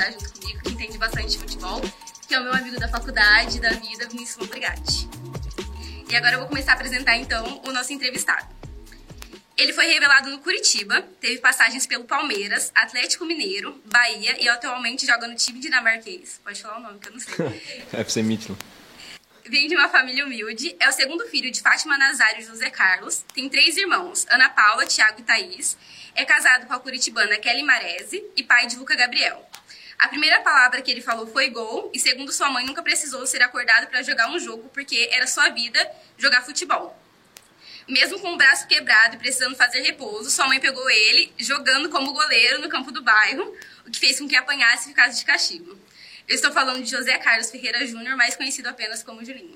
entrevistar junto comigo, que entende bastante de futebol, que é o meu amigo da faculdade, da vida, Vinícius Lombrigatti. E agora eu vou começar a apresentar então o nosso entrevistado. Ele foi revelado no Curitiba, teve passagens pelo Palmeiras, Atlético Mineiro, Bahia e atualmente joga no time dinamarquês. Pode falar o nome que eu não sei. FC Midland. Vem de uma família humilde, é o segundo filho de Fátima Nazário e José Carlos, tem três irmãos, Ana Paula, Tiago e Thaís, é casado com a curitibana Kelly Marese e pai de Luca Gabriel. A primeira palavra que ele falou foi gol, e segundo sua mãe, nunca precisou ser acordado para jogar um jogo, porque era sua vida jogar futebol. Mesmo com o braço quebrado e precisando fazer repouso, sua mãe pegou ele jogando como goleiro no campo do bairro, o que fez com que apanhasse e ficasse de castigo. Eu estou falando de José Carlos Ferreira Júnior, mais conhecido apenas como Julinho.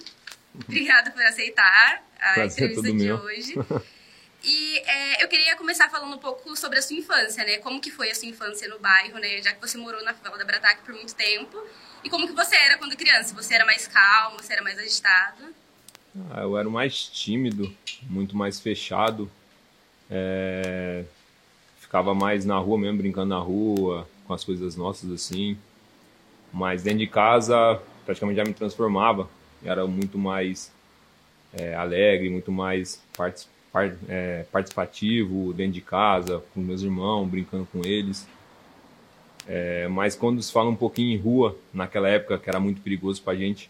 Obrigada por aceitar a Prazer, entrevista de hoje. E é, eu queria começar falando um pouco sobre a sua infância, né? Como que foi a sua infância no bairro, né? Já que você morou na favela da Brataque por muito tempo. E como que você era quando criança? Você era mais calmo, você era mais agitado? Ah, eu era mais tímido, muito mais fechado. É, Ficava mais na rua mesmo, brincando na rua, com as coisas nossas assim. Mas dentro de casa, praticamente já me transformava. Era muito mais é, alegre, muito mais partic- par- é, participativo dentro de casa, com meus irmãos, brincando com eles. É, mas quando se fala um pouquinho em rua, naquela época que era muito perigoso pra gente,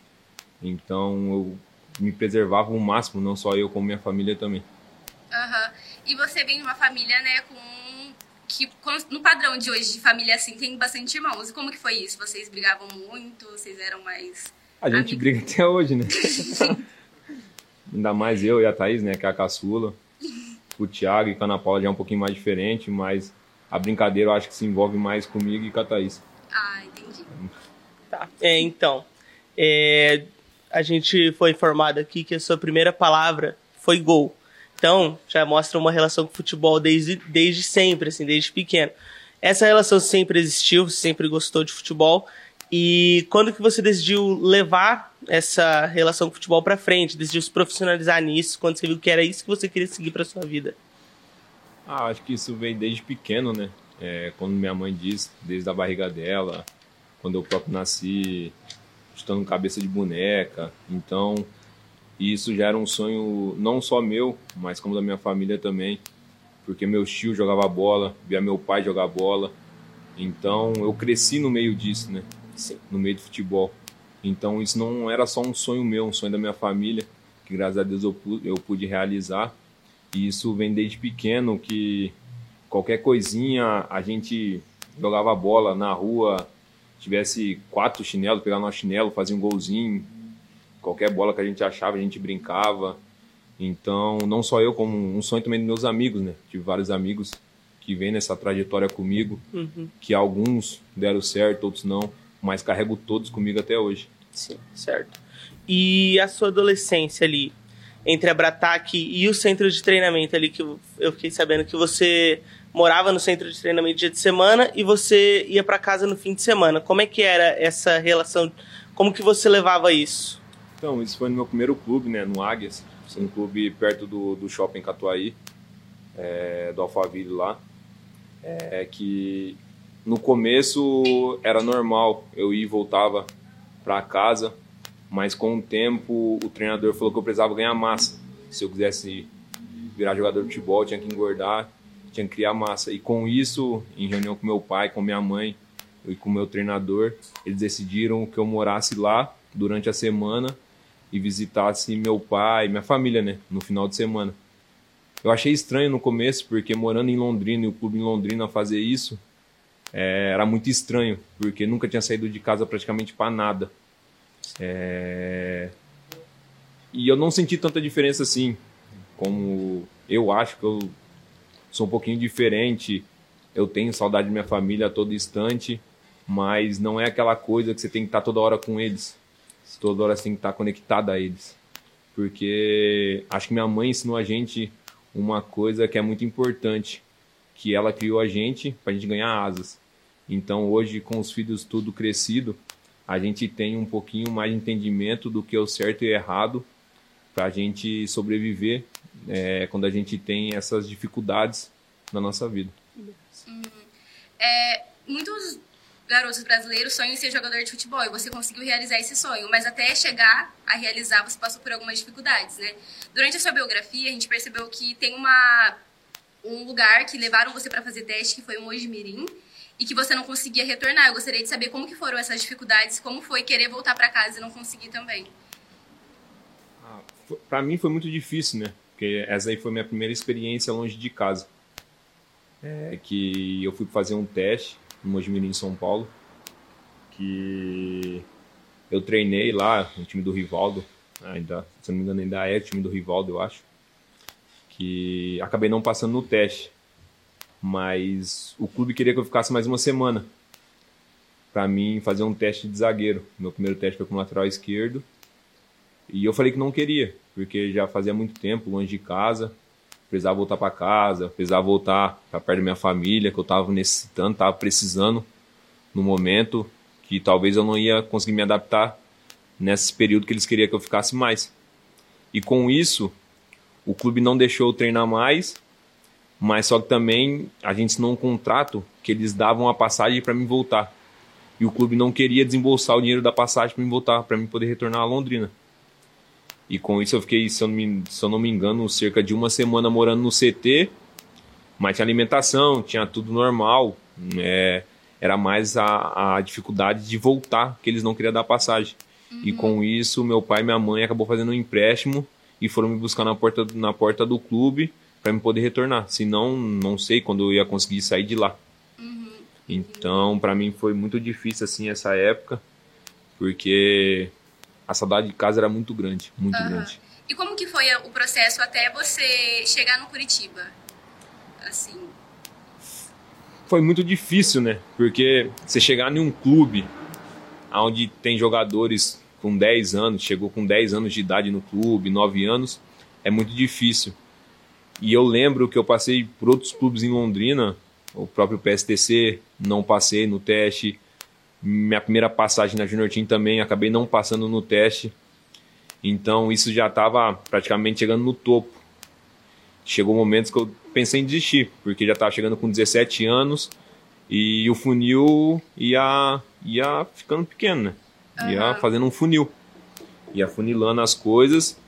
então eu me preservava o máximo, não só eu, como minha família também. Aham. E você vem de uma família, né, com... Que, no padrão de hoje de família assim, tem bastante irmãos. E como que foi isso? Vocês brigavam muito? Vocês eram mais... A gente Amigo. briga até hoje, né? Ainda mais eu e a Thaís, né, que é a caçula. O Thiago e com a Ana Paula já é um pouquinho mais diferente, mas a brincadeira eu acho que se envolve mais comigo e com a Thaís. Ah, entendi. Tá. É, então, é, a gente foi informado aqui que a sua primeira palavra foi gol. Então, já mostra uma relação com o futebol desde, desde sempre, assim, desde pequeno. Essa relação sempre existiu, você sempre gostou de futebol. E quando que você decidiu levar essa relação com o futebol pra frente? Decidiu se profissionalizar nisso? Quando você viu que era isso que você queria seguir pra sua vida? Ah, acho que isso veio desde pequeno, né? É, quando minha mãe disse, desde a barriga dela, quando eu próprio nasci, chutando cabeça de boneca. Então, isso já era um sonho não só meu, mas como da minha família também. Porque meu tio jogava bola, via meu pai jogar bola. Então, eu cresci no meio disso, né? Sim. no meio do futebol. Então isso não era só um sonho meu, um sonho da minha família, que graças a Deus eu pude, eu pude realizar. E isso vem desde pequeno, que qualquer coisinha a gente jogava bola na rua, tivesse quatro chinelos, pegava nosso chinelo, fazia um golzinho. Qualquer bola que a gente achava, a gente brincava. Então, não só eu, como um sonho também dos meus amigos, né? Tive vários amigos que vêm nessa trajetória comigo, Uhum. que alguns deram certo, outros não, mas carrego todos comigo até hoje. Sim, certo. E a sua adolescência ali, entre a Brataque e o centro de treinamento ali, que eu fiquei sabendo que você morava no centro de treinamento dia de semana e você ia para casa no fim de semana. Como é que era essa relação? Como que você levava isso? Então, isso foi no meu primeiro clube, né, no Águias, um clube perto do, do shopping Catuaí, é, do Alphaville lá, é que no começo era normal, eu ia e voltava para casa, mas com o tempo o treinador falou que eu precisava ganhar massa. Se eu quisesse virar jogador de futebol, tinha que engordar, tinha que criar massa. E com isso, em reunião com meu pai, com minha mãe e com meu treinador, eles decidiram que eu morasse lá durante a semana e visitasse meu pai, minha família, né, no final de semana. Eu achei estranho no começo, porque morando em Londrina e o clube em Londrina fazer isso é, era muito estranho, porque nunca tinha saído de casa praticamente para nada. É, E eu não senti tanta diferença assim, como eu acho que eu sou um pouquinho diferente. Eu tenho saudade da minha família a todo instante, mas não é aquela coisa que você tem que estar toda hora com eles. Toda hora você tem que estar conectado a eles. Porque acho que minha mãe ensinou a gente uma coisa que é muito importante, que ela criou a gente para a gente ganhar asas. Então hoje, com os filhos tudo crescido, a gente tem um pouquinho mais de entendimento do que é o certo e errado para a gente sobreviver é, quando a gente tem essas dificuldades na nossa vida. Uhum. É, muitos garotos brasileiros sonham em ser jogador de futebol e você conseguiu realizar esse sonho, mas até chegar a realizar você passou por algumas dificuldades, né? Durante a sua biografia, a gente percebeu que tem uma um lugar que levaram você para fazer teste, que foi o Mojimirim, e que você não conseguia retornar. Eu gostaria de saber como que foram essas dificuldades, como foi querer voltar para casa e não conseguir também. Ah, para mim foi muito difícil, né? Porque essa aí foi minha primeira experiência longe de casa. É que eu fui fazer um teste no Mojimirim, em São Paulo, que eu treinei lá no time do Rivaldo, ainda, se não me engano ainda é o time do Rivaldo, eu acho, que acabei não passando no teste, mas o clube queria que eu ficasse mais uma semana para mim fazer um teste de zagueiro. Meu primeiro teste foi com lateral esquerdo e eu falei que não queria, porque já fazia muito tempo longe de casa, precisava voltar para casa, precisava voltar para perto da minha família, que eu estava necessitando, estava precisando no momento que talvez eu não ia conseguir me adaptar nesse período que eles queriam que eu ficasse mais. E com isso, o clube não deixou eu treinar mais, mas só que também a gente assinou um contrato que eles davam a passagem para mim voltar. E o clube não queria desembolsar o dinheiro da passagem para mim voltar, para mim poder retornar a Londrina. E com isso eu fiquei, se eu, não me, se eu não me engano, cerca de uma semana morando no CT, mas tinha alimentação, tinha tudo normal. É, era mais a, a dificuldade de voltar, que eles não queriam dar passagem. Uhum. E com isso, meu pai e minha mãe acabou fazendo um empréstimo e foram me buscar na porta, na porta do clube para me poder retornar. Senão, não sei quando eu ia conseguir sair de lá. Uhum. Então, para mim foi muito difícil assim essa época, porque a saudade de casa era muito grande, muito uhum. grande. E como que foi o processo até você chegar no Curitiba? Assim. Foi muito difícil, né? Porque você chegar em um clube onde tem jogadores com 10 anos, chegou com 10 anos de idade no clube, 9 anos, é muito difícil. E eu lembro que eu passei por outros clubes em Londrina, o próprio PSTC, não passei no teste, minha primeira passagem na Junior Team também acabei não passando no teste. Então isso já estava praticamente chegando no topo. Chegou momentos que eu pensei em desistir, porque já estava chegando com 17 anos e o funil ia, ia ficando pequeno, né? Ia uhum. fazendo um funil. Ia funilando as coisas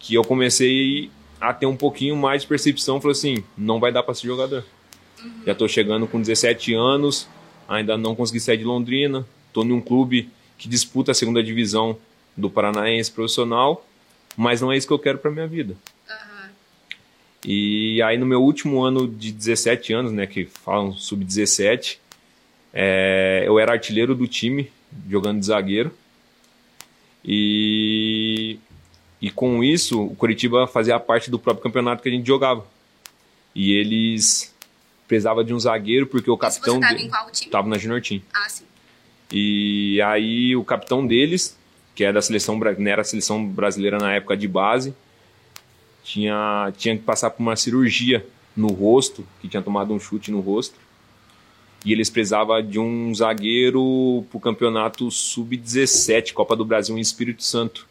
que eu comecei a ter um pouquinho mais de percepção. Falei assim, não vai dar para ser jogador. Uhum. Já estou chegando com 17 anos, ainda não consegui sair de Londrina, estou em um clube que disputa a segunda divisão do Paranaense profissional, mas não é isso que eu quero para minha vida. Uhum. E aí no meu último ano de 17 anos, né, que falam sub-17, é, eu era artilheiro do time, jogando de zagueiro. E, e com isso, o Curitiba fazia parte do próprio campeonato que a gente jogava. E eles precisava de um zagueiro porque o capitão você tava em qual time? Tava na Junior Team. Ah, sim. E aí o capitão deles, que era da seleção, era a seleção brasileira na época de base, tinha, tinha que passar por uma cirurgia no rosto, que tinha tomado um chute no rosto. E eles precisavam de um zagueiro para o campeonato sub-17, Copa do Brasil em Espírito Santo.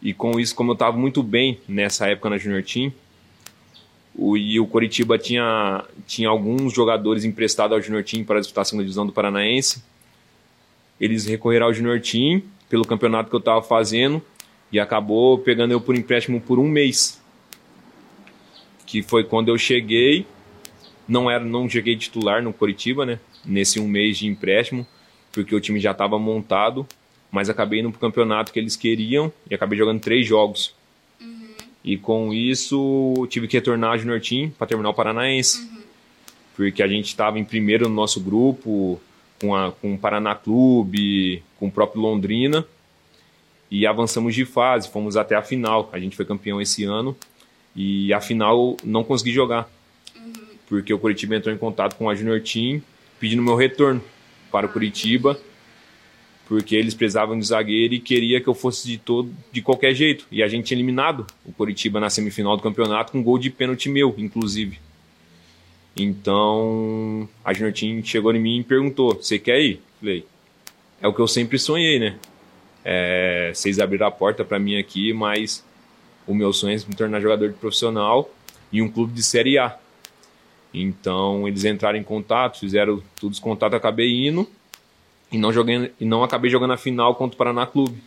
E com isso, como eu estava muito bem nessa época na Junior Team, o, e o Coritiba tinha, tinha alguns jogadores emprestados ao Junior Team para disputar a segunda divisão do Paranaense. Eles recorreram ao Junior Team pelo campeonato que eu estava fazendo e acabou pegando eu por empréstimo por um mês. Que foi quando eu cheguei, não era não cheguei titular no Coritiba, né? Nesse um mês de empréstimo, porque o time já estava montado, mas acabei indo para o campeonato que eles queriam e acabei jogando três jogos. E com isso tive que retornar a Junior Team para terminar o Paranaense. Uhum. Porque a gente estava em primeiro no nosso grupo, com, a, com o Paraná Clube, com o próprio Londrina. E avançamos de fase, fomos até a final. A gente foi campeão esse ano. E a final não consegui jogar. Uhum. Porque o Curitiba entrou em contato com a Junior Team pedindo meu retorno para o Curitiba porque eles precisavam de zagueiro e queria que eu fosse de todo de qualquer jeito. E a gente tinha eliminado o Coritiba na semifinal do campeonato com gol de pênalti meu, inclusive. Então a Junior chegou em mim e perguntou: Você quer ir? Falei: É o que eu sempre sonhei, né? É, vocês abriram a porta para mim aqui, mas o meu sonho é me tornar jogador de profissional em um clube de Série A. Então eles entraram em contato, fizeram todos os contatos, acabei indo e não joguei e não acabei jogando a final contra o Paraná Clube.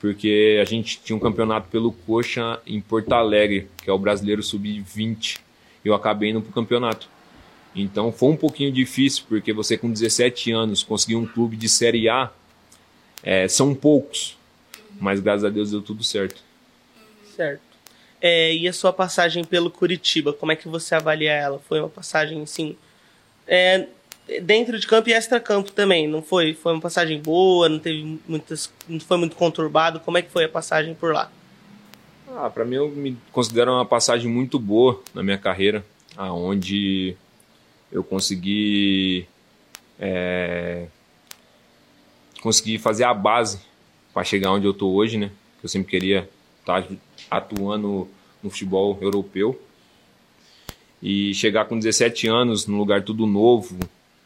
Porque a gente tinha um campeonato pelo Coxa em Porto Alegre, que é o Brasileiro Sub-20. E eu acabei indo pro campeonato. Então foi um pouquinho difícil, porque você com 17 anos conseguir um clube de Série A, é, são poucos. Mas graças a Deus deu tudo certo. Certo. É, e a sua passagem pelo Curitiba, como é que você avalia ela? Foi uma passagem, assim, é, dentro de campo e extra-campo também, não foi? Foi uma passagem boa, não teve muitas, não foi muito conturbado. Como é que foi a passagem por lá? Ah, para mim eu me considero uma passagem muito boa na minha carreira, aonde eu consegui é, consegui fazer a base para chegar onde eu tô hoje, né? Eu sempre queria estar tá atuando no futebol europeu. E chegar com 17 anos num lugar tudo novo,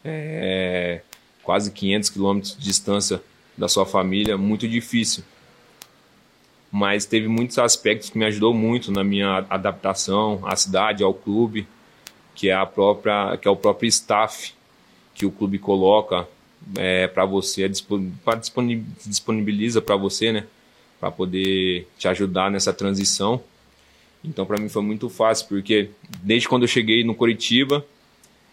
é, quase 500 quilômetros de distância da sua família, muito difícil. Mas teve muitos aspectos que me ajudou muito na minha adaptação à cidade, ao clube, que é a própria, que é o próprio staff que o clube coloca é, para você, disponibiliza para você, né? para poder te ajudar nessa transição. Então, para mim foi muito fácil, porque desde quando eu cheguei no Curitiba,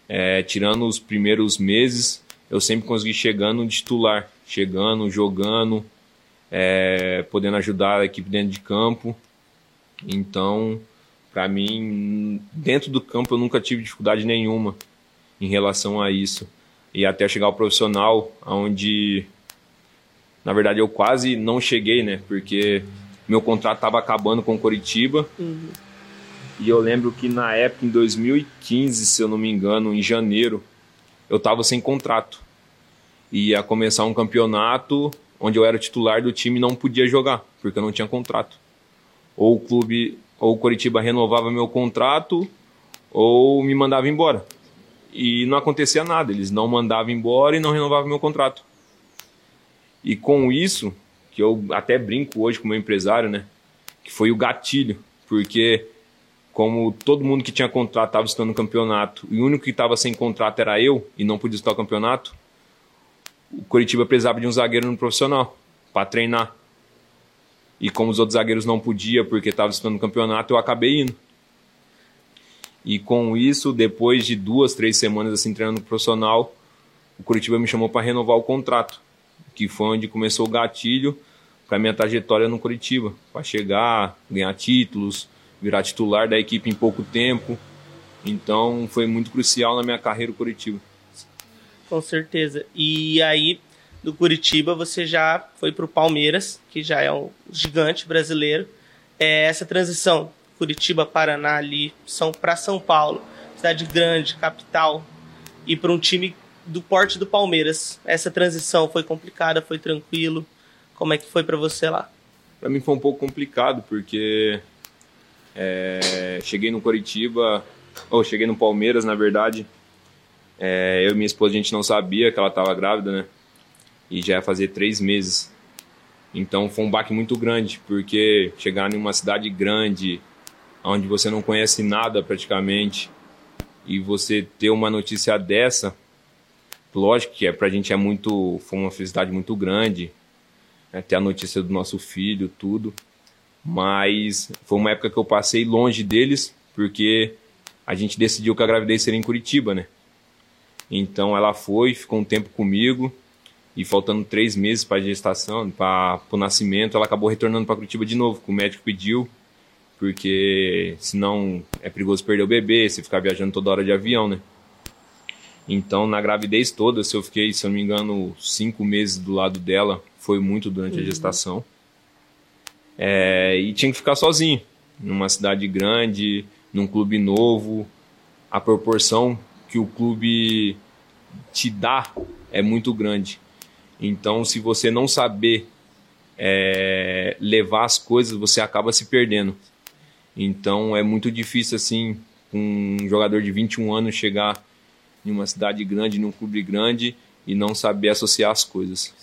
é, tirando os primeiros meses, eu sempre consegui chegando titular, chegando, jogando, é, podendo ajudar a equipe dentro de campo. Então, para mim, dentro do campo eu nunca tive dificuldade nenhuma em relação a isso. E até chegar ao profissional, onde na verdade, eu quase não cheguei, né? Porque meu contrato estava acabando com o Coritiba. Uhum. E eu lembro que na época, em 2015, se eu não me engano, em janeiro, eu estava sem contrato. Ia começar um campeonato onde eu era titular do time e não podia jogar, porque eu não tinha contrato. Ou o clube, ou o Coritiba renovava meu contrato, ou me mandava embora. E não acontecia nada, eles não mandavam embora e não renovavam meu contrato. E com isso, que eu até brinco hoje com meu empresário, né? Que foi o gatilho, porque como todo mundo que tinha contrato estava estando no campeonato e o único que estava sem contrato era eu e não podia estar no campeonato, o Curitiba precisava de um zagueiro no profissional para treinar. E como os outros zagueiros não podiam porque estava estando no campeonato, eu acabei indo. E com isso, depois de duas, três semanas assim treinando profissional, o Curitiba me chamou para renovar o contrato que foi onde começou o gatilho para minha trajetória no Curitiba, para chegar, ganhar títulos, virar titular da equipe em pouco tempo. Então foi muito crucial na minha carreira o Curitiba. Com certeza. E aí do Curitiba você já foi para o Palmeiras, que já é um gigante brasileiro. É essa transição Curitiba, Paraná ali, são para São Paulo, cidade grande, capital, e para um time do porte do Palmeiras. Essa transição foi complicada, foi tranquilo? Como é que foi para você lá? Para mim foi um pouco complicado, porque é, cheguei no Coritiba, ou cheguei no Palmeiras, na verdade. É, eu e minha esposa, a gente não sabia que ela estava grávida, né? E já ia fazer três meses. Então foi um baque muito grande, porque chegar em uma cidade grande, onde você não conhece nada praticamente, e você ter uma notícia dessa, Lógico que é, pra gente é muito. Foi uma felicidade muito grande né, ter a notícia do nosso filho, tudo. Mas foi uma época que eu passei longe deles, porque a gente decidiu que a gravidez seria em Curitiba, né? Então ela foi, ficou um tempo comigo, e faltando três meses para a gestação, para o nascimento, ela acabou retornando para Curitiba de novo, que o médico pediu, porque senão é perigoso perder o bebê, se ficar viajando toda hora de avião, né? Então, na gravidez toda, se eu fiquei, se eu não me engano, cinco meses do lado dela, foi muito durante uhum. a gestação. É, e tinha que ficar sozinho, numa cidade grande, num clube novo. A proporção que o clube te dá é muito grande. Então, se você não saber é, levar as coisas, você acaba se perdendo. Então, é muito difícil, assim, um jogador de 21 anos chegar em uma cidade grande, num clube grande e não saber associar as coisas.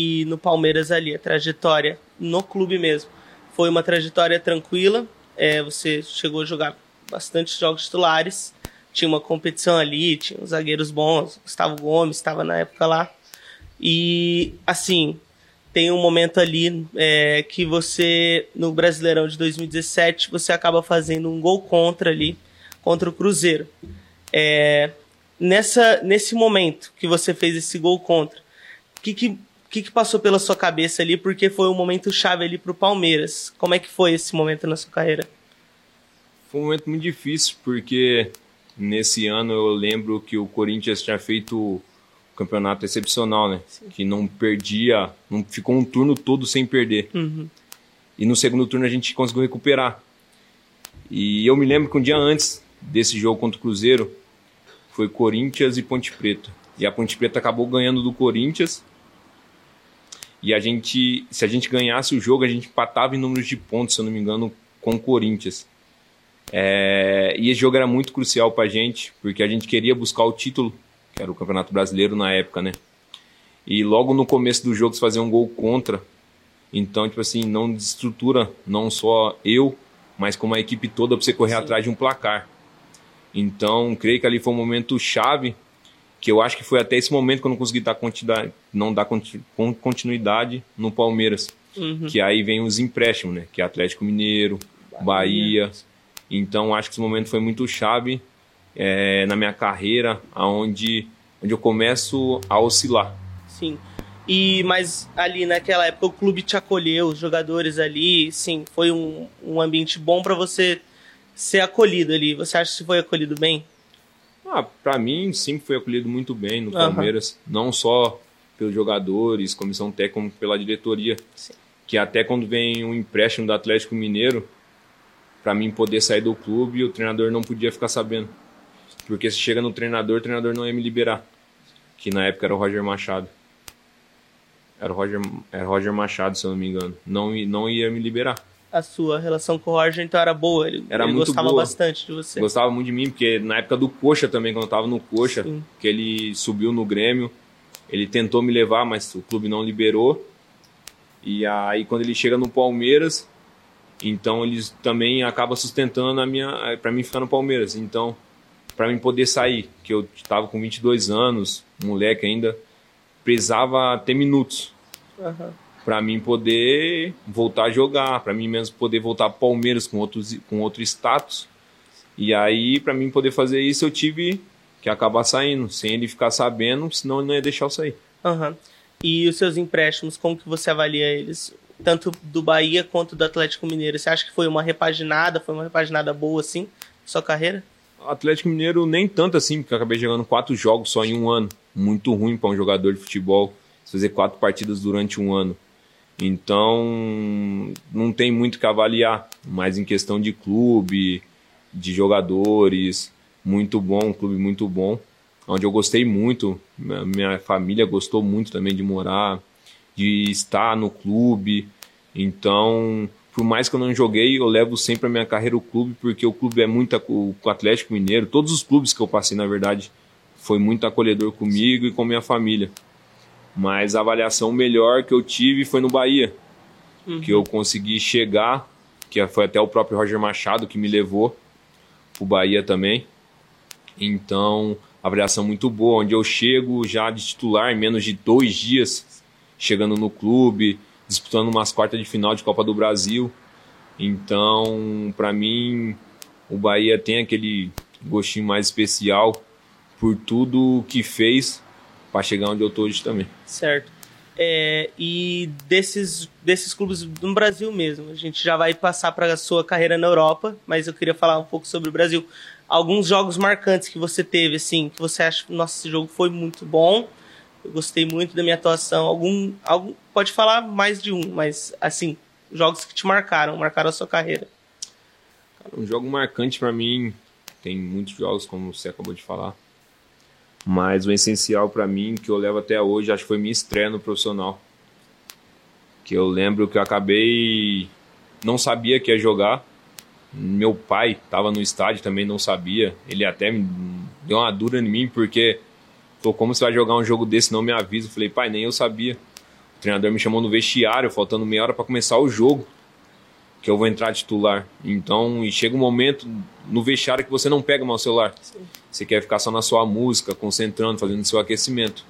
E no Palmeiras ali, a trajetória no clube mesmo, foi uma trajetória tranquila. É, você chegou a jogar bastante jogos titulares. Tinha uma competição ali, tinha os zagueiros bons. Gustavo Gomes estava na época lá. E, assim, tem um momento ali é, que você, no Brasileirão de 2017, você acaba fazendo um gol contra ali, contra o Cruzeiro. É, nessa, nesse momento que você fez esse gol contra, o que, que, que, que passou pela sua cabeça ali? Porque foi um momento chave ali para o Palmeiras. Como é que foi esse momento na sua carreira? Foi um momento muito difícil, porque nesse ano eu lembro que o Corinthians tinha feito um campeonato excepcional, né? Sim. Que não perdia, não ficou um turno todo sem perder. Uhum. E no segundo turno a gente conseguiu recuperar. E eu me lembro que um dia antes desse jogo contra o Cruzeiro foi Corinthians e Ponte Preta. E a Ponte Preta acabou ganhando do Corinthians. E a gente, se a gente ganhasse o jogo, a gente empatava em números de pontos, se eu não me engano, com o Corinthians. É, e esse jogo era muito crucial pra gente, porque a gente queria buscar o título, que era o Campeonato Brasileiro na época, né? E logo no começo do jogo se fazia um gol contra. Então, tipo assim, não desestrutura não só eu, mas como a equipe toda pra você correr Sim. atrás de um placar. Então, creio que ali foi um momento chave, que eu acho que foi até esse momento que eu não consegui dar continuidade, não dar continuidade no Palmeiras. Uhum. Que aí vem os empréstimos, né? Que é Atlético Mineiro, Bahia, Bahia então acho que esse momento foi muito chave é, na minha carreira, aonde onde eu começo a oscilar. Sim. E mas ali naquela época o clube te acolheu, os jogadores ali, sim, foi um, um ambiente bom para você ser acolhido ali. Você acha que foi acolhido bem? Ah, para mim sim foi acolhido muito bem no Palmeiras, uhum. não só pelos jogadores, comissão técnica, como pela diretoria. Sim. Que até quando vem um empréstimo do Atlético Mineiro, para mim poder sair do clube, o treinador não podia ficar sabendo. Porque se chega no treinador, o treinador não ia me liberar. Que na época era o Roger Machado. Era o Roger, era Roger Machado, se eu não me engano. Não, não ia me liberar. A sua relação com o Roger então era boa? Ele, era ele gostava boa. bastante de você? Gostava muito de mim, porque na época do Coxa também, quando eu tava no Coxa, Sim. que ele subiu no Grêmio, ele tentou me levar, mas o clube não liberou. E aí quando ele chega no Palmeiras, então eles também acabam sustentando a minha para mim ficar no Palmeiras. Então, para mim poder sair, que eu estava com 22 anos, moleque ainda, precisava ter minutos. Uhum. Para mim poder voltar a jogar, para mim mesmo poder voltar para Palmeiras com outros com outro status. E aí, para mim poder fazer isso, eu tive que acabar saindo, sem ele ficar sabendo, senão ele não ia deixar eu sair. Uhum. E os seus empréstimos, como que você avalia eles? tanto do Bahia quanto do Atlético Mineiro. Você acha que foi uma repaginada, foi uma repaginada boa assim, sua carreira? Atlético Mineiro nem tanto assim, porque eu acabei jogando quatro jogos só em um ano. Muito ruim para um jogador de futebol fazer quatro partidas durante um ano. Então, não tem muito que avaliar, mas em questão de clube, de jogadores, muito bom, um clube muito bom, onde eu gostei muito, minha família gostou muito também de morar, de estar no clube. Então, por mais que eu não joguei, eu levo sempre a minha carreira o clube, porque o clube é muito o Atlético Mineiro, todos os clubes que eu passei, na verdade, foi muito acolhedor comigo e com minha família. Mas a avaliação melhor que eu tive foi no Bahia, uhum. que eu consegui chegar, que foi até o próprio Roger Machado que me levou o Bahia também. Então, avaliação muito boa, onde eu chego já de titular em menos de dois dias chegando no clube, disputando umas quartas de final de Copa do Brasil. Então, para mim, o Bahia tem aquele gostinho mais especial por tudo que fez para chegar onde eu tô hoje também. Certo. É, e desses, desses clubes no Brasil mesmo, a gente já vai passar para a sua carreira na Europa, mas eu queria falar um pouco sobre o Brasil. Alguns jogos marcantes que você teve, assim, que você acha, nossa, esse jogo foi muito bom, eu gostei muito da minha atuação. Algum, algum pode falar mais de um, mas assim, jogos que te marcaram, marcaram a sua carreira. um jogo marcante para mim, tem muitos jogos como você acabou de falar. Mas o essencial para mim que eu levo até hoje, acho que foi minha estreia no profissional. Que eu lembro que eu acabei não sabia que ia jogar. Meu pai estava no estádio também não sabia. Ele até deu uma dura em mim porque Falou, como você vai jogar um jogo desse, não me avisa. Falei, pai, nem eu sabia. O treinador me chamou no vestiário, faltando meia hora para começar o jogo. Que eu vou entrar titular. Então, e chega um momento no vestiário que você não pega mais o celular. Sim. Você quer ficar só na sua música, concentrando, fazendo seu aquecimento.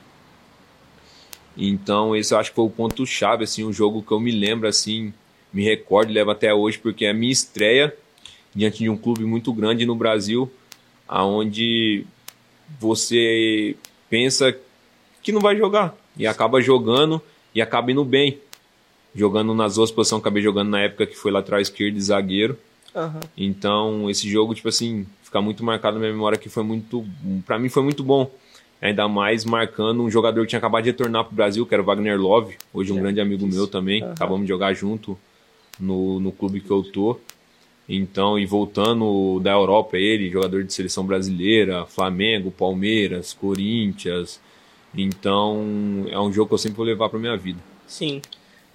Então, esse eu acho que foi o ponto chave assim, um jogo que eu me lembro assim, me recordo, levo até hoje porque é a minha estreia diante de um clube muito grande no Brasil, aonde você pensa que não vai jogar e acaba jogando e acaba indo bem. Jogando nas duas posições, acabei jogando na época que foi lateral esquerdo e zagueiro. Uhum. Então, esse jogo, tipo assim, fica muito marcado na minha memória que foi muito. para mim foi muito bom. Ainda mais marcando um jogador que tinha acabado de retornar pro Brasil, que era o Wagner Love, hoje um grande amigo meu também. Uhum. Acabamos de jogar junto no, no clube que eu tô. Então, e voltando da Europa, ele, jogador de seleção brasileira, Flamengo, Palmeiras, Corinthians. Então, é um jogo que eu sempre vou levar para minha vida. Sim.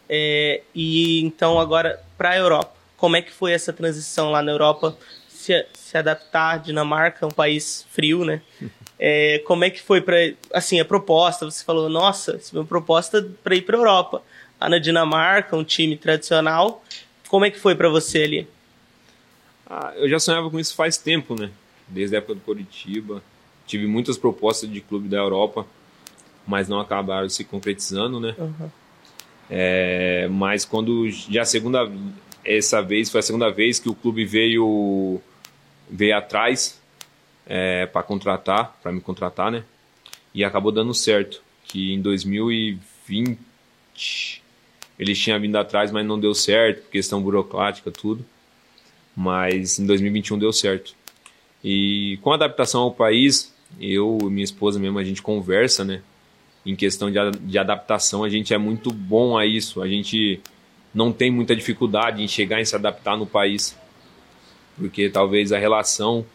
É, e então, agora, para a Europa, como é que foi essa transição lá na Europa? Se, se adaptar, Dinamarca, um país frio, né? É, como é que foi para assim a proposta? Você falou, nossa, é uma proposta para ir para Europa. Lá na Dinamarca, um time tradicional. Como é que foi para você ali? Ah, eu já sonhava com isso faz tempo, né? Desde a época do Coritiba. Tive muitas propostas de clube da Europa, mas não acabaram se concretizando, né? Uhum. É, mas quando já a segunda essa vez foi a segunda vez que o clube veio veio atrás é, para contratar, para me contratar, né? E acabou dando certo, que em 2020 eles tinham vindo atrás, mas não deu certo, questão burocrática, tudo mas em 2021 deu certo. E com a adaptação ao país, eu e minha esposa mesmo, a gente conversa, né? Em questão de, de adaptação, a gente é muito bom a isso. A gente não tem muita dificuldade em chegar e se adaptar no país. Porque talvez a relação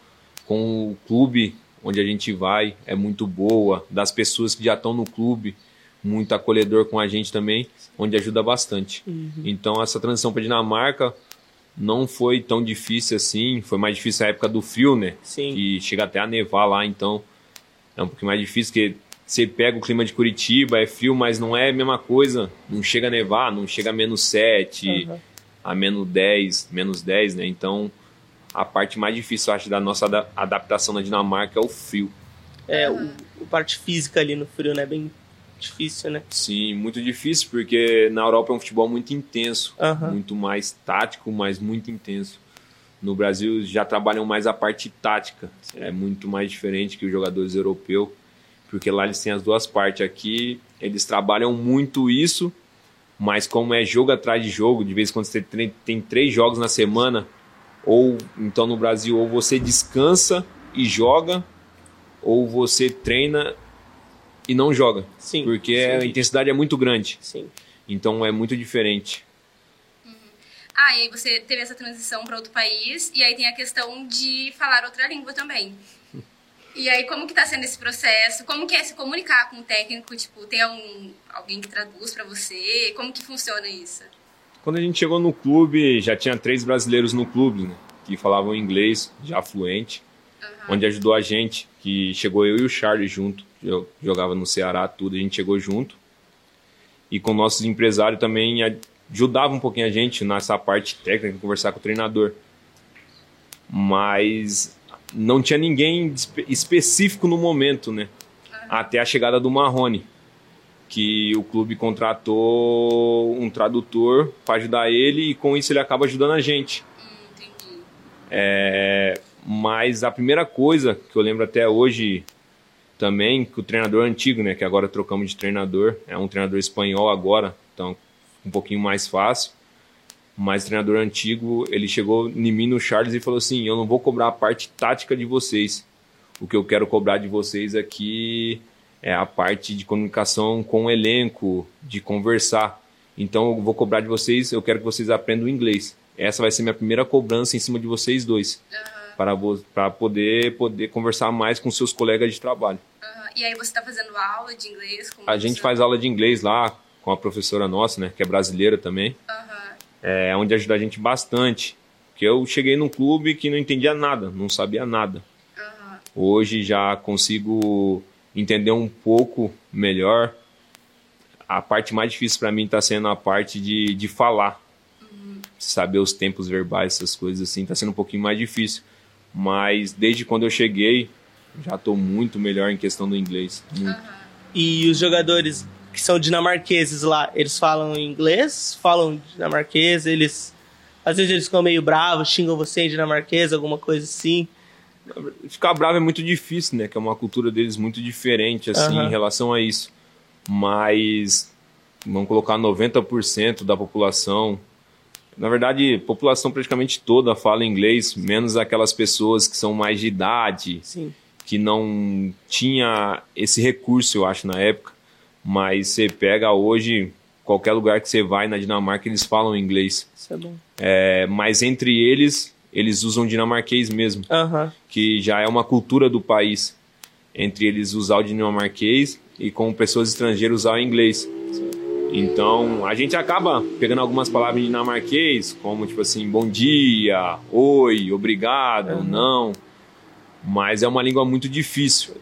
com o clube onde a gente vai é muito boa, das pessoas que já estão no clube, muito acolhedor com a gente também, onde ajuda bastante. Uhum. Então essa transição para Dinamarca não foi tão difícil assim. Foi mais difícil a época do frio, né? Sim. Que chega até a nevar lá, então é um pouquinho mais difícil, porque você pega o clima de Curitiba, é frio, mas não é a mesma coisa. Não chega a nevar, não chega a menos 7, uhum. a menos 10, menos 10, né? Então a parte mais difícil, eu acho, da nossa adaptação na Dinamarca é o frio. É, o, a parte física ali no frio, né? Bem difícil, né? Sim, muito difícil, porque na Europa é um futebol muito intenso, uhum. muito mais tático, mas muito intenso. No Brasil já trabalham mais a parte tática, é muito mais diferente que os jogadores europeus, porque lá eles têm as duas partes. Aqui eles trabalham muito isso, mas como é jogo atrás de jogo, de vez em quando você tem, tem três jogos na semana, ou então no Brasil, ou você descansa e joga, ou você treina e não joga. Sim. Porque sim. a intensidade é muito grande. Sim. Então é muito diferente. Uhum. Ah, e aí você teve essa transição para outro país e aí tem a questão de falar outra língua também. E aí como que tá sendo esse processo? Como que é se comunicar com o técnico? Tipo, tem algum, alguém que traduz para você? Como que funciona isso? Quando a gente chegou no clube, já tinha três brasileiros no clube, né, que falavam inglês, já fluente, uhum. onde ajudou a gente, que chegou eu e o Charles junto jogava no Ceará, tudo, a gente chegou junto. E com nossos empresários também ajudava um pouquinho a gente nessa parte técnica, conversar com o treinador. Mas não tinha ninguém específico no momento, né? Até a chegada do Marrone, que o clube contratou um tradutor para ajudar ele e com isso ele acaba ajudando a gente. Hum, é, mas a primeira coisa que eu lembro até hoje também que o treinador antigo, né, que agora trocamos de treinador, é um treinador espanhol agora, então um pouquinho mais fácil. Mas o treinador antigo, ele chegou em mim no Charles e falou assim: "Eu não vou cobrar a parte tática de vocês. O que eu quero cobrar de vocês aqui é a parte de comunicação com o elenco, de conversar. Então eu vou cobrar de vocês, eu quero que vocês aprendam inglês. Essa vai ser minha primeira cobrança em cima de vocês dois. Uhum para, para poder, poder conversar mais com seus colegas de trabalho. Uhum. E aí você está fazendo aula de inglês? a gente faz aula de inglês lá com a professora nossa, né, que é brasileira também, uhum. É, onde ajuda a gente bastante. Porque eu cheguei num clube que não entendia nada, não sabia nada. Uhum. Hoje já consigo entender um pouco melhor. A parte mais difícil para mim está sendo a parte de, de falar. Uhum. saber os tempos verbais, essas coisas assim, tá sendo um pouquinho mais difícil. Mas desde quando eu cheguei, já tô muito melhor em questão do inglês. Uhum. E os jogadores que são dinamarqueses lá, eles falam inglês? Falam dinamarquês? Eles. Às vezes eles ficam meio bravos, xingam você em dinamarquês, alguma coisa assim. Ficar bravo é muito difícil, né? Que é uma cultura deles muito diferente, assim, uhum. em relação a isso. Mas vamos colocar 90% da população. Na verdade, a população praticamente toda fala inglês, menos aquelas pessoas que são mais de idade, Sim. que não tinha esse recurso, eu acho, na época. Mas você pega hoje, qualquer lugar que você vai na Dinamarca, eles falam inglês. Isso é bom. É, mas entre eles, eles usam dinamarquês mesmo, uhum. que já é uma cultura do país. Entre eles usar o dinamarquês e com pessoas estrangeiras usar o inglês. Então, a gente acaba pegando algumas palavras em dinamarquês, como tipo assim, bom dia, oi, obrigado, uhum. não. Mas é uma língua muito difícil.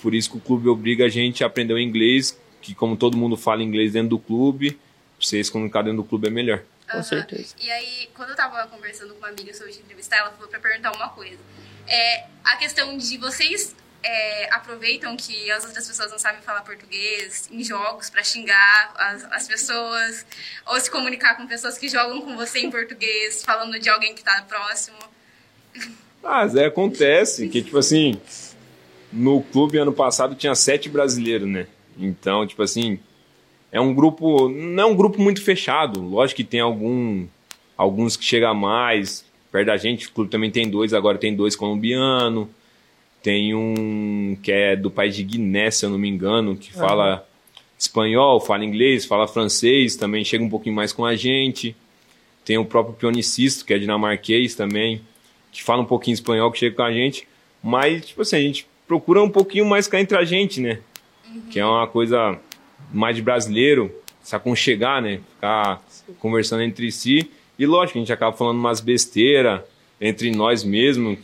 Por isso que o clube obriga a gente a aprender o inglês, que como todo mundo fala inglês dentro do clube, você se comunicar dentro do clube é melhor. Com uhum. certeza. E aí, quando eu tava conversando com uma amiga sobre entrevistar, ela falou para perguntar uma coisa. É a questão de vocês é, aproveitam que as outras pessoas não sabem falar português em jogos para xingar as, as pessoas, ou se comunicar com pessoas que jogam com você em português, falando de alguém que está próximo. Ah, Zé, acontece que, tipo assim, no clube ano passado tinha sete brasileiros, né? Então, tipo assim, é um grupo, não é um grupo muito fechado. Lógico que tem algum, alguns que chegam mais perto da gente. O clube também tem dois, agora tem dois colombianos. Tem um que é do país de Guiné, se eu não me engano, que fala espanhol, fala inglês, fala francês, também chega um pouquinho mais com a gente. Tem o próprio Pionicisto, que é dinamarquês também, que fala um pouquinho espanhol, que chega com a gente. Mas, tipo assim, a gente procura um pouquinho mais cá entre a gente, né? Uhum. Que é uma coisa mais de brasileiro, se aconchegar, né? Ficar conversando entre si. E lógico, a gente acaba falando umas besteiras entre nós mesmos,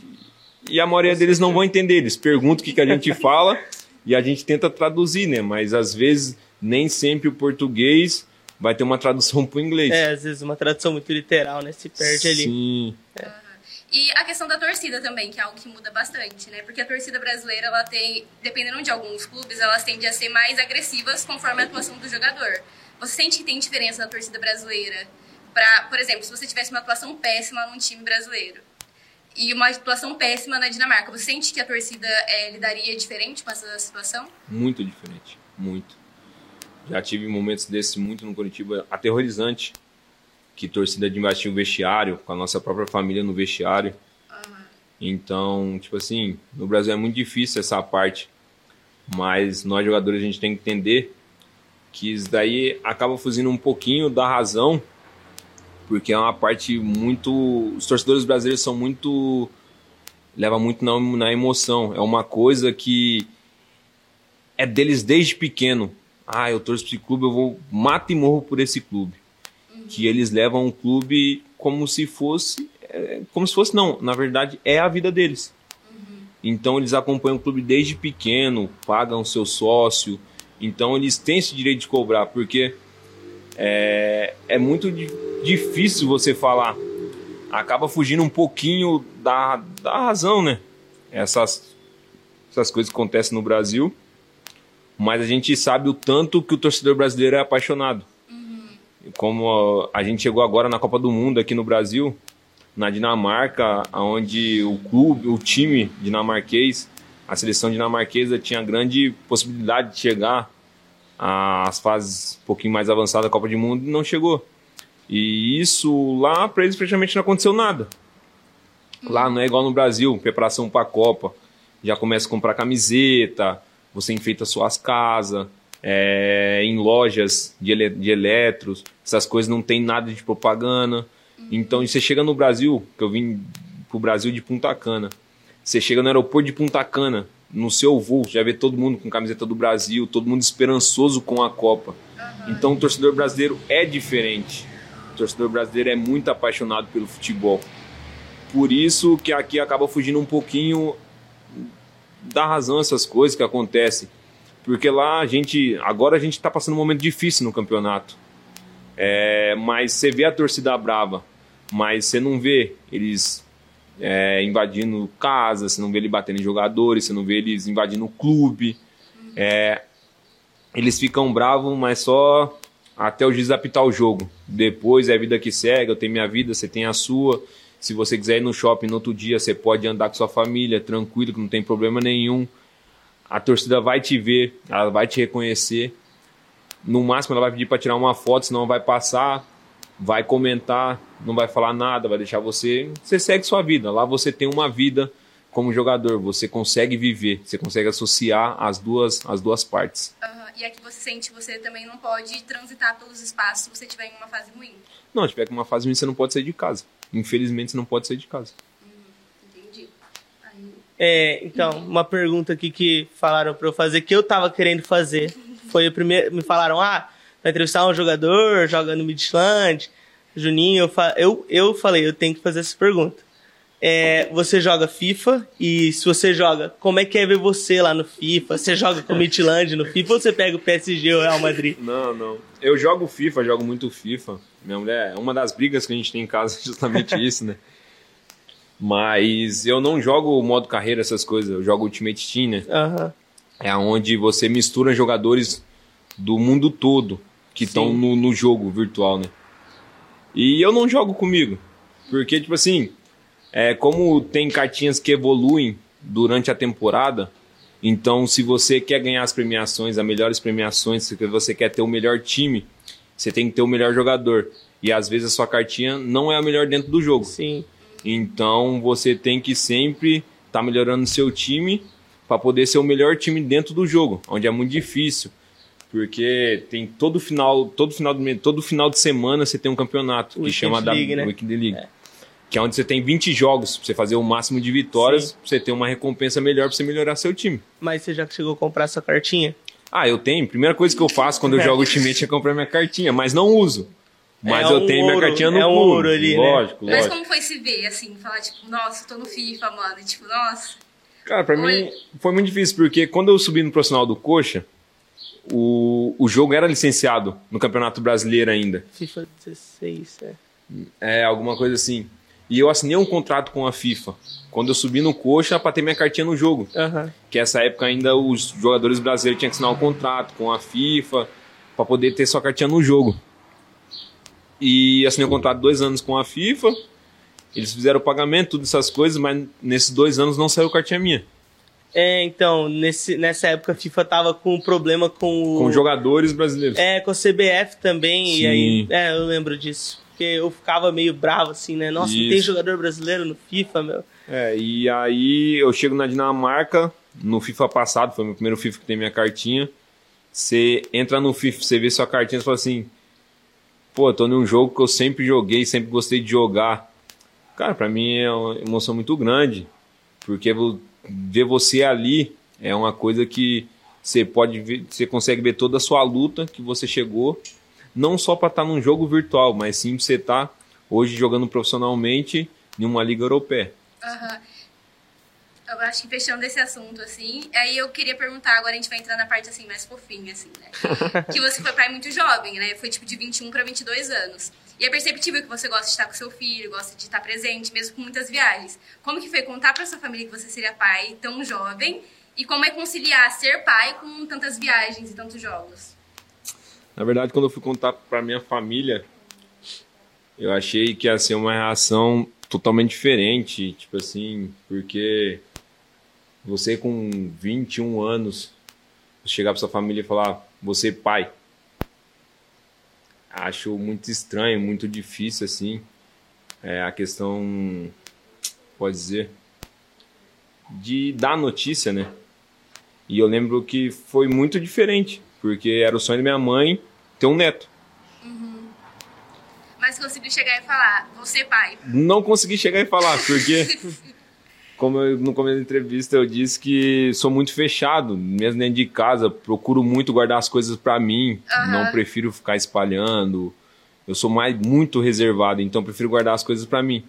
e a maioria deles não vão entender. Eles perguntam o que, que a gente fala e a gente tenta traduzir, né? Mas às vezes nem sempre o português vai ter uma tradução para o inglês. É, às vezes uma tradução muito literal, né? Se perde ali. Sim. É. E a questão da torcida também, que é algo que muda bastante, né? Porque a torcida brasileira, ela tem, dependendo de alguns clubes, elas tendem a ser mais agressivas conforme a atuação do jogador. Você sente que tem diferença na torcida brasileira? Pra, por exemplo, se você tivesse uma atuação péssima num time brasileiro, e uma situação péssima na Dinamarca. Você sente que a torcida é, lidaria diferente com essa situação? Muito diferente, muito. Já tive momentos desses muito no Curitiba, aterrorizante, que torcida de investir o vestiário, com a nossa própria família no vestiário. Então, tipo assim, no Brasil é muito difícil essa parte, mas nós jogadores a gente tem que entender que isso daí acaba fugindo um pouquinho da razão porque é uma parte muito. Os torcedores brasileiros são muito. leva muito na, na emoção. É uma coisa que é deles desde pequeno. Ah, eu torço para esse clube, eu vou mato e morro por esse clube. Que eles levam o clube como se fosse. É, como se fosse, não, na verdade é a vida deles. Uhum. Então eles acompanham o clube desde pequeno, pagam seu sócio. Então eles têm esse direito de cobrar, porque é, é muito difícil você falar. Acaba fugindo um pouquinho da, da razão, né? Essas, essas coisas que acontecem no Brasil. Mas a gente sabe o tanto que o torcedor brasileiro é apaixonado. Como a, gente chegou agora na Copa do Mundo aqui no Brasil, na Dinamarca, onde o clube, o time dinamarquês, a seleção dinamarquesa tinha grande possibilidade de chegar as fases um pouquinho mais avançadas da Copa do Mundo não chegou. E isso lá para eles praticamente não aconteceu nada. Lá não é igual no Brasil, preparação para a Copa. Já começa a comprar camiseta, você enfeita suas casas, é, em lojas de, ele, de eletros, essas coisas não tem nada de propaganda. Então você chega no Brasil, que eu vim pro Brasil de Punta Cana. Você chega no aeroporto de Punta Cana, no seu voo, já vê todo mundo com camiseta do Brasil, todo mundo esperançoso com a Copa. Uhum. Então o torcedor brasileiro é diferente. O torcedor brasileiro é muito apaixonado pelo futebol. Por isso que aqui acaba fugindo um pouquinho da razão essas coisas que acontecem. Porque lá a gente. Agora a gente está passando um momento difícil no campeonato. É, mas você vê a torcida brava. mas você não vê eles é, invadindo casa, você não vê ele batendo em jogadores, você não vê eles invadindo o clube. É, eles ficam bravos, mas só até o juiz apitar o jogo. Depois é a vida que segue, eu tenho minha vida, você tem a sua. Se você quiser ir no shopping no outro dia, você pode andar com sua família, tranquilo, que não tem problema nenhum. A torcida vai te ver, ela vai te reconhecer. No máximo, ela vai pedir para tirar uma foto, senão vai passar, vai comentar, não vai falar nada, vai deixar você. Você segue sua vida. Lá você tem uma vida como jogador, você consegue viver, você consegue associar as duas, as duas partes. Uhum. E é que você sente você também não pode transitar pelos espaços se você estiver em uma fase ruim. Não, se tiver em uma fase ruim, você não pode sair de casa. Infelizmente, você não pode sair de casa. É, então, uma pergunta aqui que falaram para eu fazer, que eu tava querendo fazer. Foi o primeiro. Me falaram, ah, vai entrevistar um jogador, joga no Midland. Juninho, eu, fa eu, eu falei, eu tenho que fazer essa pergunta. É, você joga FIFA e se você joga, como é que é ver você lá no FIFA? Você joga com o Midland no FIFA ou você pega o PSG ou o Real Madrid? Não, não. Eu jogo FIFA, jogo muito FIFA. Minha mulher, uma das brigas que a gente tem em casa é justamente isso, né? Mas eu não jogo modo carreira, essas coisas. Eu jogo Ultimate Team, né? Aham. É onde você mistura jogadores do mundo todo que estão no, no jogo virtual, né? E eu não jogo comigo. Porque, tipo assim, é, como tem cartinhas que evoluem durante a temporada, então se você quer ganhar as premiações, as melhores premiações, se você quer ter o melhor time, você tem que ter o melhor jogador. E às vezes a sua cartinha não é a melhor dentro do jogo. Sim. Então você tem que sempre estar tá melhorando seu time para poder ser o melhor time dentro do jogo, onde é muito difícil, porque tem todo final, todo final do todo final de semana você tem um campeonato que Weekend chama da League, né? Weekend League. É. Que é onde você tem 20 jogos pra você fazer o máximo de vitórias, pra você ter uma recompensa melhor pra você melhorar seu time. Mas você já chegou a comprar sua cartinha? Ah, eu tenho. Primeira coisa que eu faço quando eu jogo Ultimate é comprar minha cartinha, mas não uso. Mas É eu um tenho minha ouro, cartinha no é um clube. ouro ali, né? Lógico, Mas lógico. como foi se ver, assim, falar, tipo, nossa, tô no FIFA, mano. E, tipo, nossa. Cara, pra Oi. mim foi muito difícil, porque quando eu subi no profissional do Coxa, o, o jogo era licenciado no Campeonato Brasileiro ainda. FIFA 16, é. É, alguma coisa assim. E eu assinei um contrato com a FIFA. Quando eu subi no Coxa, pra ter minha cartinha no jogo. Aham. Que essa época ainda os jogadores brasileiros tinham que assinar um contrato com a FIFA pra poder ter sua cartinha no jogo. E assinei um contrato de dois anos com a FIFA. Eles fizeram o pagamento, todas essas coisas, mas nesses dois anos não saiu cartinha minha. É, então, nesse, nessa época a FIFA tava com um problema com o. Com jogadores brasileiros. É, com a CBF também, e Sim. aí. É, eu lembro disso. Porque eu ficava meio bravo assim, né? Nossa, não tem Isso. jogador brasileiro no FIFA, meu. É, e aí eu chego na Dinamarca, no FIFA passado, foi meu primeiro FIFA que tem minha cartinha. Você entra no FIFA, você vê sua cartinha e fala assim: pô, tô num jogo que eu sempre joguei, sempre gostei de jogar. Cara, pra mim é uma emoção muito grande, porque ver você ali é uma coisa que você pode ver, você consegue ver toda a sua luta que você chegou, não só pra estar num jogo virtual, mas sim pra você estar hoje jogando profissionalmente em uma liga europeia. Aham. Eu acho que fechando esse assunto, assim, aí eu queria perguntar, agora a gente vai entrar na parte, assim, mais fofinha, assim, né? que você foi pai muito jovem, né? Foi, tipo, de 21 para 22 anos. E é perceptível que você gosta de estar com seu filho, gosta de estar presente, mesmo com muitas viagens. Como que foi contar pra sua família que você seria pai tão jovem? E como é conciliar ser pai com tantas viagens e tantos jogos? Na verdade, quando eu fui contar pra minha família, eu achei que ia ser uma reação totalmente diferente, tipo assim, porque você com 21 anos chegar pra sua família e falar, você é pai. Acho muito estranho, muito difícil assim. É a questão pode dizer de dar notícia, né? E eu lembro que foi muito diferente, porque era o sonho da minha mãe ter um neto. Mas conseguiu chegar e falar, você pai. Não consegui chegar e falar, porque, como eu, no começo da entrevista eu disse que sou muito fechado, mesmo dentro de casa, procuro muito guardar as coisas pra mim, Aham. não prefiro ficar espalhando. Eu sou mais muito reservado, então prefiro guardar as coisas pra mim.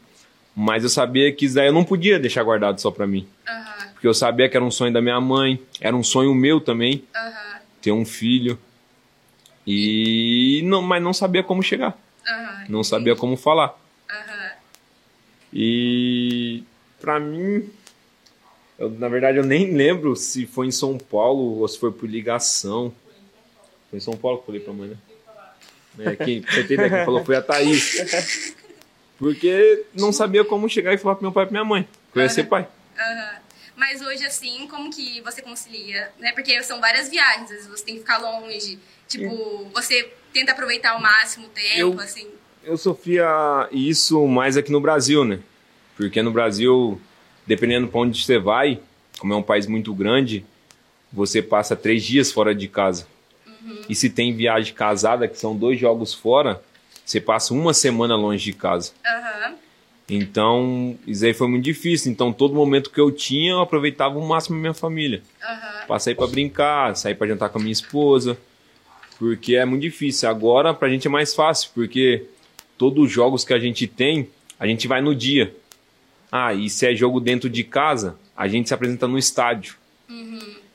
Mas eu sabia que isso daí eu não podia deixar guardado só pra mim, Aham, porque eu sabia que era um sonho da minha mãe, era um sonho meu também, aham, ter um filho. E não, mas não sabia como chegar, não sabia como falar. E pra mim, eu, na verdade eu nem lembro se foi em São Paulo ou se foi por ligação. Foi em São Paulo que eu falei pra mãe, né? É, quem, ideia, quem falou foi a Thaís. Porque não sabia como chegar e falar pro meu pai e pra minha mãe. Que eu ia ser pai. Aham. Mas hoje, assim, como que você concilia? Né? Porque são várias viagens, às vezes você tem que ficar longe. Tipo, você tenta aproveitar ao máximo o tempo, Eu- assim. Eu sofria isso mais aqui no Brasil, né? Porque no Brasil, dependendo pra onde você vai, como é um país muito grande, você passa três dias fora de casa. E se tem viagem casada, que são dois jogos fora, você passa uma semana longe de casa. Aham. Então, isso aí foi muito difícil. Então, todo momento que eu tinha, eu aproveitava o máximo a minha família. Aham. Pra sair pra brincar, sair pra jantar com a minha esposa. Porque é muito difícil. Agora, pra gente é mais fácil, porque todos os jogos que a gente tem, a gente vai no dia. Ah, e se é jogo dentro de casa, a gente se apresenta no estádio.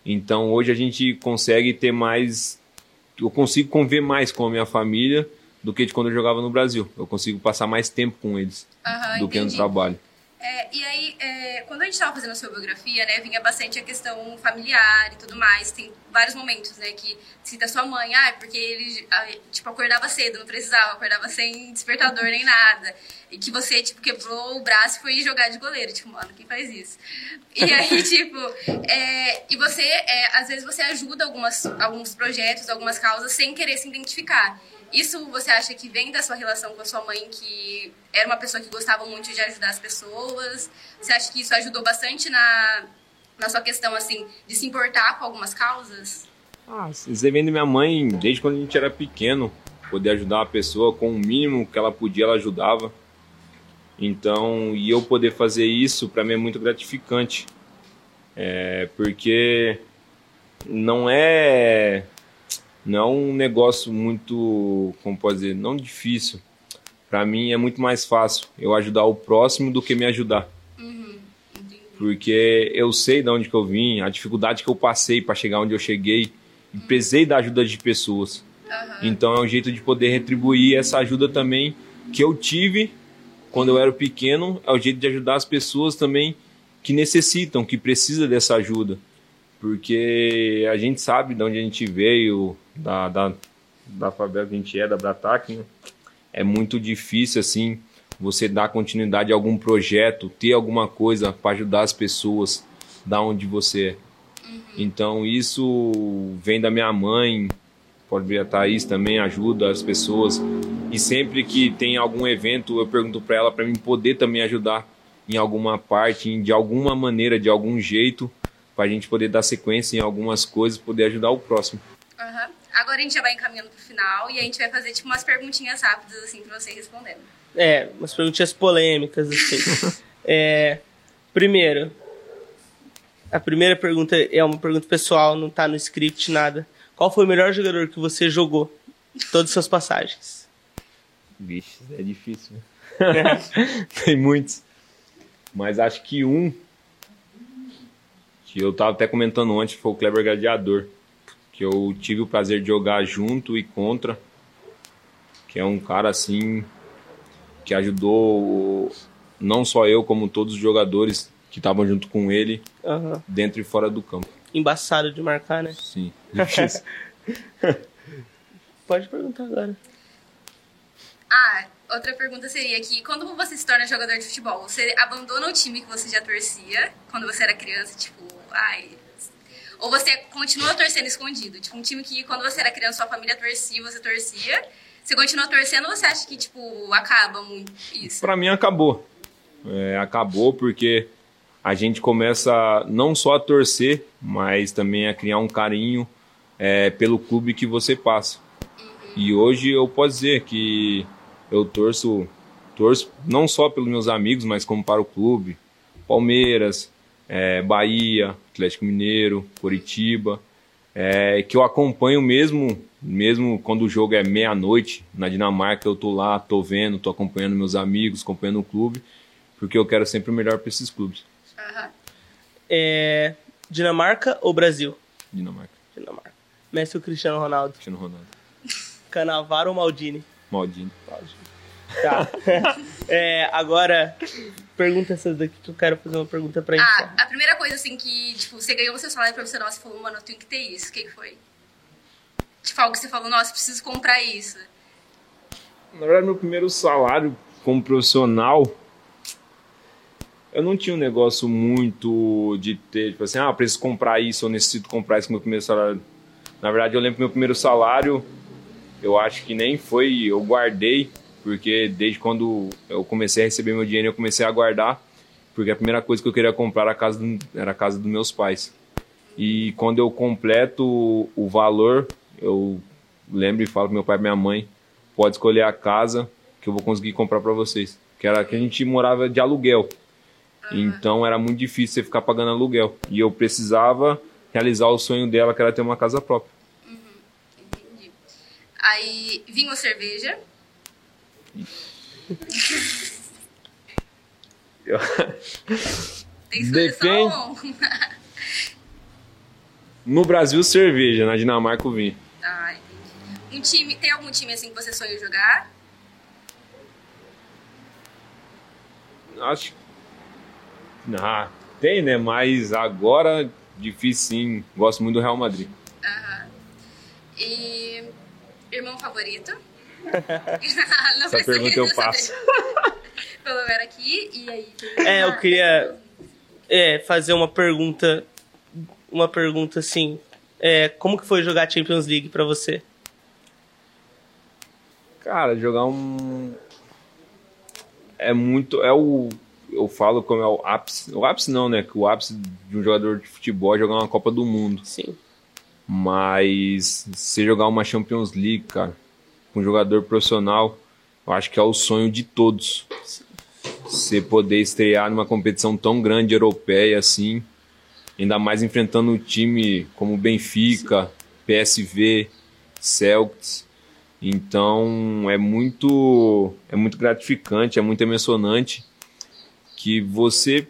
Então, hoje a gente consegue ter mais. Eu consigo conviver mais com a minha família do que de quando eu jogava no Brasil. Eu consigo passar mais tempo com eles Aham, do que no entendi. trabalho. É, e aí, é, quando a gente estava fazendo a sua biografia, né, vinha bastante a questão familiar e tudo mais. Tem vários momentos, né, que cita sua mãe, ah, é porque ele, tipo, acordava cedo, não precisava, acordava sem despertador nem nada. E que você, tipo, quebrou o braço e foi jogar de goleiro. Tipo, mano, quem faz isso? E aí, tipo, é, e você, é, às vezes você ajuda algumas, alguns projetos, algumas causas sem querer se identificar. Isso você acha que vem da sua relação com a sua mãe, que era uma pessoa que gostava muito de ajudar as pessoas? Você acha que isso ajudou bastante na, na sua questão, assim, de se importar com algumas causas? Ah, vem da minha mãe desde quando a gente era pequeno. Poder ajudar uma pessoa com o mínimo que ela podia, ela ajudava. Então, e eu poder fazer isso, para mim é muito gratificante. É, porque não é não é um negócio muito, como pode dizer, não difícil. Para mim é muito mais fácil eu ajudar o próximo do que me ajudar. Porque eu sei de onde que eu vim, a dificuldade que eu passei para chegar onde eu cheguei, e precisei da ajuda de pessoas. Então é um jeito de poder retribuir essa ajuda também que eu tive quando eu era pequeno, é o jeito de ajudar as pessoas também que necessitam, que precisam dessa ajuda. Porque a gente sabe de onde a gente veio, da, da, da favela que a gente é, da Brataque, né? É muito difícil assim você dar continuidade a algum projeto, ter alguma coisa para ajudar as pessoas da onde você é. Então isso vem da minha mãe, pode ver a Thaís também ajuda as pessoas. E sempre que tem algum evento, eu pergunto para ela para mim poder também ajudar em alguma parte, de alguma maneira, de algum jeito, para a gente poder dar sequência em algumas coisas, poder ajudar o próximo. Agora a gente já vai encaminhando pro final e a gente vai fazer, tipo, umas perguntinhas rápidas, assim, pra você ir respondendo. É, umas perguntinhas polêmicas, assim. é, primeiro, a primeira pergunta é uma pergunta pessoal, não tá no script, nada. Qual foi o melhor jogador que você jogou? Todas as suas passagens. Vixe, é difícil. né? Tem muitos. Mas acho que um que eu tava até comentando ontem foi o Kleber Gladiador. Que eu tive o prazer de jogar junto e contra. Que é um cara assim que ajudou não só eu, como todos os jogadores que estavam junto com ele, Aham. dentro e fora do campo. Embaçado de marcar, né? Sim. Pode perguntar agora. Ah, outra pergunta seria que quando você se torna jogador de futebol, você abandona o time que você já torcia quando você era criança, tipo, ai. Ou você continua torcendo escondido? Tipo, um time que quando você era criança, sua família torcia, você torcia. Você continua torcendo ou você acha que, tipo, acaba muito isso? Pra mim acabou. É, acabou porque a gente começa não só a torcer, mas também a criar um carinho é, pelo clube que você passa. E hoje eu posso dizer que eu torço, torço não só pelos meus amigos, mas como para o clube. Palmeiras, é, Bahia, Atlético Mineiro, Coritiba, é, que eu acompanho mesmo, mesmo quando o jogo é meia-noite na Dinamarca, eu tô lá, tô vendo, tô acompanhando meus amigos, acompanhando o clube, porque eu quero sempre o melhor para esses clubes. Aham. É, Dinamarca ou Brasil? Dinamarca, Dinamarca. Messi ou Cristiano Ronaldo? Cristiano Ronaldo, Canavaro ou Maldini? Maldini. Tá. É, agora, pergunta essa daqui que eu quero fazer uma pergunta pra Ah, a primeira coisa, assim, que, tipo, você ganhou o seu salário profissional, você falou, mano, eu tenho que ter isso. O que que foi? Tipo, algo que você falou, nossa, preciso comprar isso. Na verdade, meu primeiro salário como profissional, eu não tinha um negócio muito de ter, tipo assim, ah, preciso comprar isso, eu necessito comprar isso com meu primeiro salário. Na verdade, eu lembro que meu primeiro salário, eu acho que nem foi, eu guardei, porque desde quando eu comecei a receber meu dinheiro, eu comecei a guardar, porque a primeira coisa que eu queria comprar era a casa, do, era a casa dos meus pais. E quando eu completo o valor, eu lembro e falo pro meu pai e minha mãe, pode escolher a casa que eu vou conseguir comprar para vocês. Que era que a gente morava de aluguel. Então era muito difícil você ficar pagando aluguel. E eu precisava realizar o sonho dela, que era ter uma casa própria. Entendi. Aí, vinho ou cerveja? Eu- Tem Depende. No Brasil, cerveja. Na Dinamarca, o vinho. Ah, entendi. Um time, tem algum time assim que você sonha jogar? Acho. Ah, tem, né? Mas agora, difícil sim. Gosto muito do Real Madrid. Aham. E irmão favorito? Não Essa pergunta eu passo. Pelo menos aqui, e aí? É, eu queria é, fazer uma pergunta. Uma pergunta assim. É, como que foi jogar Champions League pra você? Cara, jogar um. É muito. É o. Eu falo como é o ápice. O ápice não, né? Que o ápice de um jogador de futebol é jogar uma Copa do Mundo. Sim. Mas você jogar uma Champions League, cara, um jogador profissional, eu acho que é o sonho de todos. Você poder estrear numa competição tão grande europeia assim, ainda mais enfrentando um time como Benfica, PSV, Celtics. Então é muito é muito gratificante, é muito emocionante que você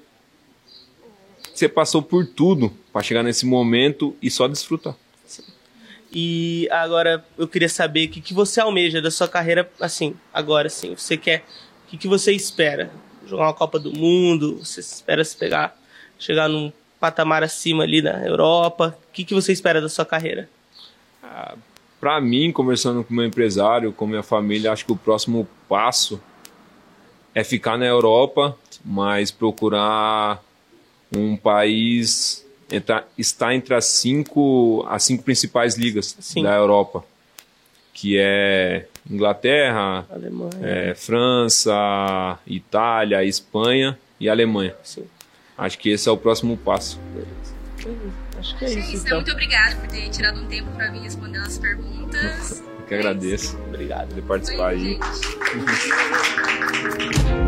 você passou por tudo para chegar nesse momento e só desfrutar. E agora eu queria saber o que, que você almeja da sua carreira, assim, agora sim. Você quer. O que, que você espera? Jogar uma Copa do Mundo? Você espera se pegar, chegar num patamar acima ali na Europa? O que, que você espera da sua carreira? Para mim, conversando com meu empresário, com minha família, acho que o próximo passo é ficar na Europa, mas procurar um país entrar, estar entre as cinco as cinco principais ligas Sim. da Europa, que é Inglaterra, Alemanha. é, França, Itália, Espanha e Alemanha. Sim. Acho que esse é o próximo passo. Acho que é É isso, então. Muito obrigada por ter tirado um tempo pra vir responder as perguntas. Eu que agradeço Obrigado. por participar Oi, aí. gente.